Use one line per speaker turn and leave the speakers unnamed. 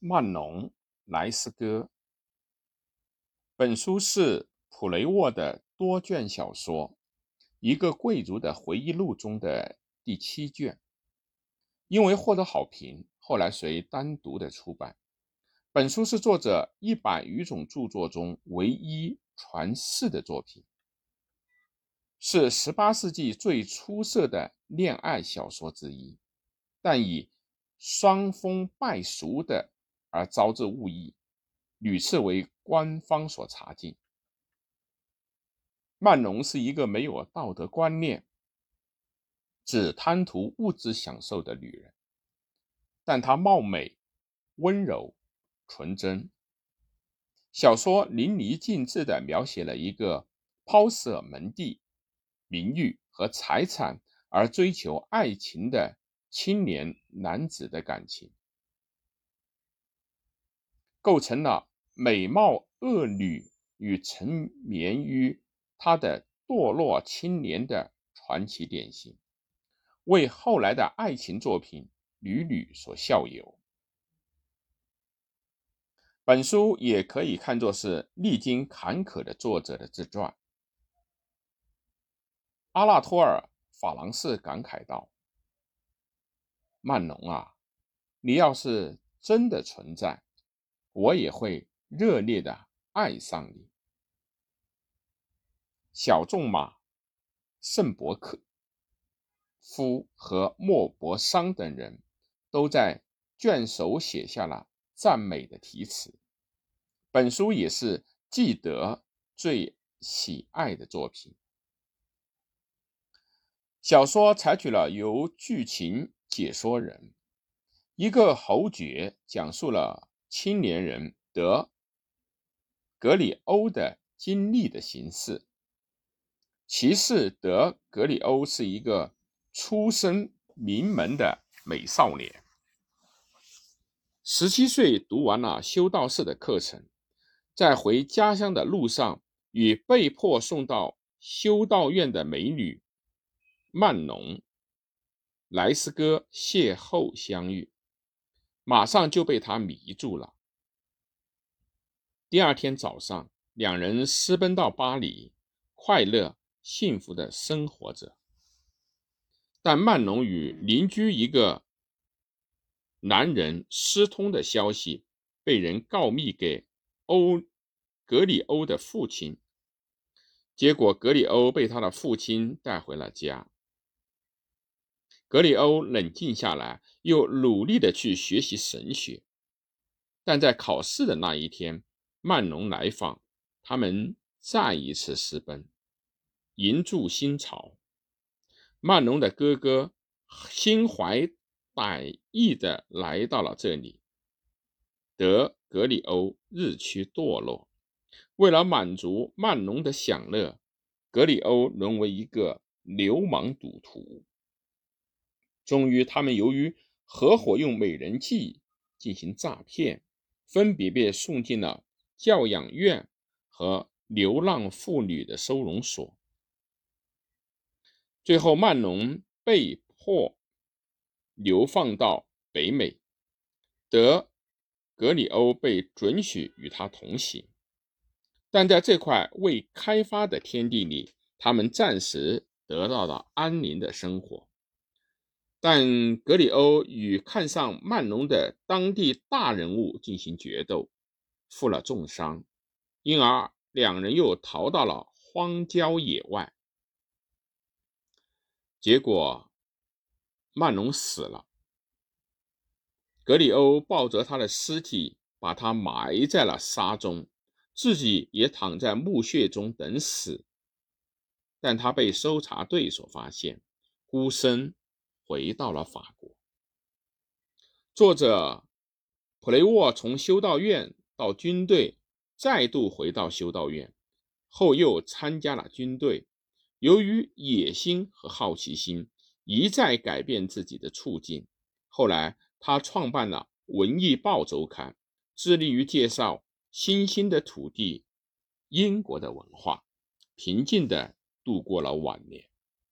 曼农莱斯哥。本书是普雷沃的多卷小说《一个贵族的回忆录》中的第七卷，因为获得好评，后来随单独的出版。本书是作者一百余种著作中唯一传世的作品，是十八世纪最出色的恋爱小说之一，但以双丰败俗的。而招致误议，屡次为官方所查禁。曼农是一个没有道德观念、只贪图物质享受的女人，但她貌美、温柔、纯真。小说淋漓尽致地描写了一个抛舍门第、名誉和财产而追求爱情的青年男子的感情。构成了美貌恶女与沉眠于他的堕落青年的传奇典型，为后来的爱情作品屡屡所效尤。本书也可以看作是历经坎坷的作者的自传。阿纳托尔·法郎士感慨道：“曼农啊，你要是真的存在。”我也会热烈的爱上你。小仲马、圣伯克夫和莫泊桑等人都在卷首写下了赞美的题词。本书也是纪德最喜爱的作品。小说采取了由剧情解说人，一个侯爵讲述了。青年人德格里欧的经历的形式。骑士德格里欧是一个出身名门的美少年，十七岁读完了修道士的课程，在回家乡的路上，与被迫送到修道院的美女曼农莱斯哥邂逅相遇。马上就被他迷住了。第二天早上，两人私奔到巴黎，快乐幸福的生活着。但曼农与邻居一个男人私通的消息被人告密给欧格里欧的父亲，结果格里欧被他的父亲带回了家。格里欧冷静下来，又努力的去学习神学，但在考试的那一天，曼农来访，他们再一次私奔，迎铸新巢。曼农的哥哥心怀歹意的来到了这里，德格里欧日趋堕落，为了满足曼农的享乐，格里欧沦为一个流氓赌徒。终于，他们由于合伙用美人计进行诈骗，分别被送进了教养院和流浪妇女的收容所。最后，曼农被迫流放到北美，德格里欧被准许与他同行，但在这块未开发的天地里，他们暂时得到了安宁的生活。但格里欧与看上曼农的当地大人物进行决斗，负了重伤，因而两人又逃到了荒郊野外。结果，曼农死了，格里欧抱着他的尸体，把他埋在了沙中，自己也躺在墓穴中等死。但他被搜查队所发现，孤身。回到了法国。作者普雷沃从修道院到军队，再度回到修道院后，又参加了军队。由于野心和好奇心，一再改变自己的处境。后来，他创办了《文艺报周刊》，致力于介绍新兴的土地——英国的文化，平静地度过了晚年。